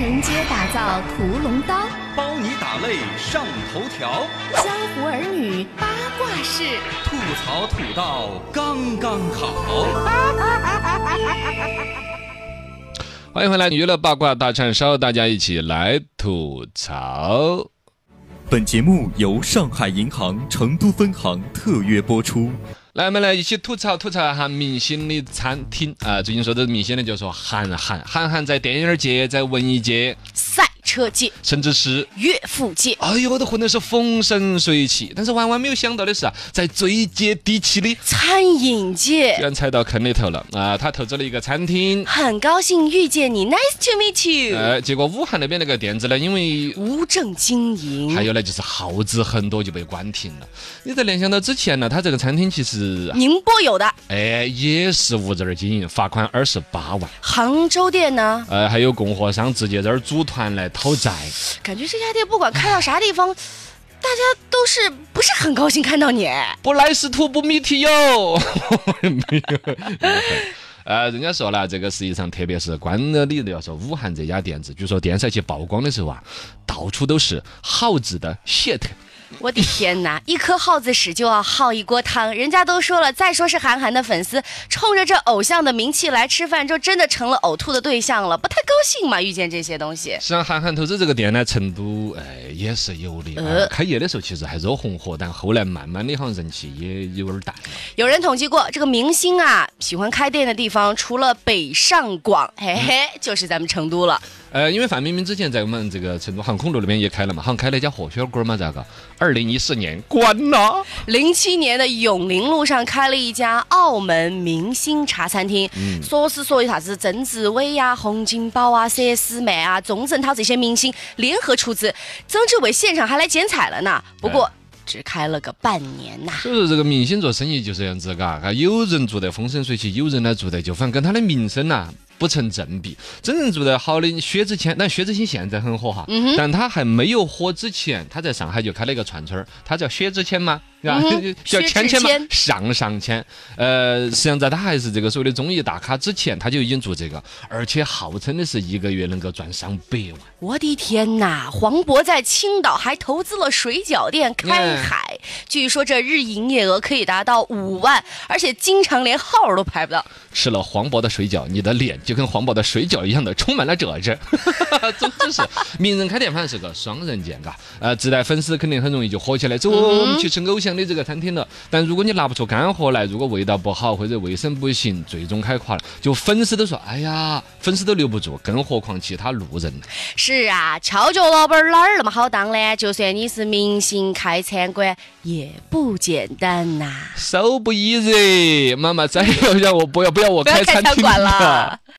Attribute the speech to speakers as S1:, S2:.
S1: 承接打造屠龙刀，
S2: 包你打擂上头条，
S1: 江湖儿女八卦事，
S2: 吐槽吐到刚刚好。
S3: 欢迎回来，娱乐八卦大串烧，大家一起来吐槽。
S4: 本节目由上海银行成都分行特约播出。
S3: 来，我们来一起吐槽吐槽一下明星的餐厅啊！最近说的明星呢，就说韩寒，韩寒在电影界、在文艺界，
S1: 车界、
S3: 甚至是
S1: 岳父界，
S3: 哎呦，都混的是风生水起。但是万万没有想到的是啊，在最接地气的，
S1: 餐饮界居。
S3: 然踩到坑里头了啊！他投资了一个餐厅，
S1: 很高兴遇见你，Nice to meet you。
S3: 呃，结果武汉那边那个店子呢，因为
S1: 无证经营，
S3: 还有呢，就是耗资很多就被关停了。你再联想到之前呢，他这个餐厅其实
S1: 宁波有的，
S3: 哎也是无证经营，罚款二十八万。
S1: 杭州店呢，
S3: 呃，还有供货商直接在这儿组团来讨债。
S1: 感觉这家店不管开到啥地方，大家都是不是很高兴看到你。
S3: 不来是徒不密体哟。没有。呃，人家说了，这个实际上，特别是关了里的要说武汉这家店子，据说电视去曝光的时候啊，到处都是耗子的 shit。
S1: 我的天哪，一颗耗子屎就要耗一锅汤，人家都说了，再说是韩寒的粉丝，冲着这偶像的名气来吃饭，就真的成了呕吐的对象了，不太高兴嘛？遇见这些东西，
S3: 实际上，韩寒投资这个店呢，成都哎也是有的。
S1: 呃
S3: 呃开业的时候其实还热红火，但后来慢慢的好像人气也有点淡了。
S1: 有人统计过，这个明星啊，喜欢开店的地方，除了北上广，嘿嘿，就是咱们成都了。
S3: 呃，因为范冰冰之前在我们这个成都航空路那边也开了嘛，好像开了一家火血锅嘛，咋个？二零一四年关了。
S1: 零七年的永陵路上开了一家澳门明星茶餐厅，说是说有啥子曾志伟呀、洪金宝啊、佘诗曼啊、钟镇涛这些明星联合出资，曾志伟现场还来剪彩了呢。不过只开了个半年呐、
S3: 所以说这个明星做生意就是这样子，嘎，啊有人做得风生水起，有人呢做得就反正跟他的名声呐、不成正比。真正做得好的薛之谦，但薛之谦现在很火哈，
S1: 嗯
S3: 但他还没有火之前，他在上海就开了一个串串儿，他叫薛之谦吗？啊叫
S1: 薛
S3: 谦谦嘛，上上谦。呃，实际上在他还是这个所谓的综艺大咖之前，他就已经做这个，而且号称的是一个月能够赚上百万。
S1: 我的天哪！黄渤在青岛还投资了水饺店开海，据说这日营业额可以达到五万，而且经常连号儿都排不到。
S3: 吃了黄渤的水饺，你的脸就跟黄渤的水饺一样的充满了褶子。总之是名人开店，反正是个双刃剑，嘎。呃，自带粉丝肯定很容易就火起来。走，我们去吃偶像的这个餐厅了。但如果你拿不出干货来，如果味道不好或者卫生不行，最终开垮了，就粉丝都说，哎呀，粉丝都留不住，更何况其他路人呢？
S1: 是啊，翘脚老板儿哪儿那么好当呢？就算你是明星开餐馆，也不简单呐、
S3: 手不 easy，妈妈再要让我不要不要我
S1: 开餐
S3: 厅
S1: 了。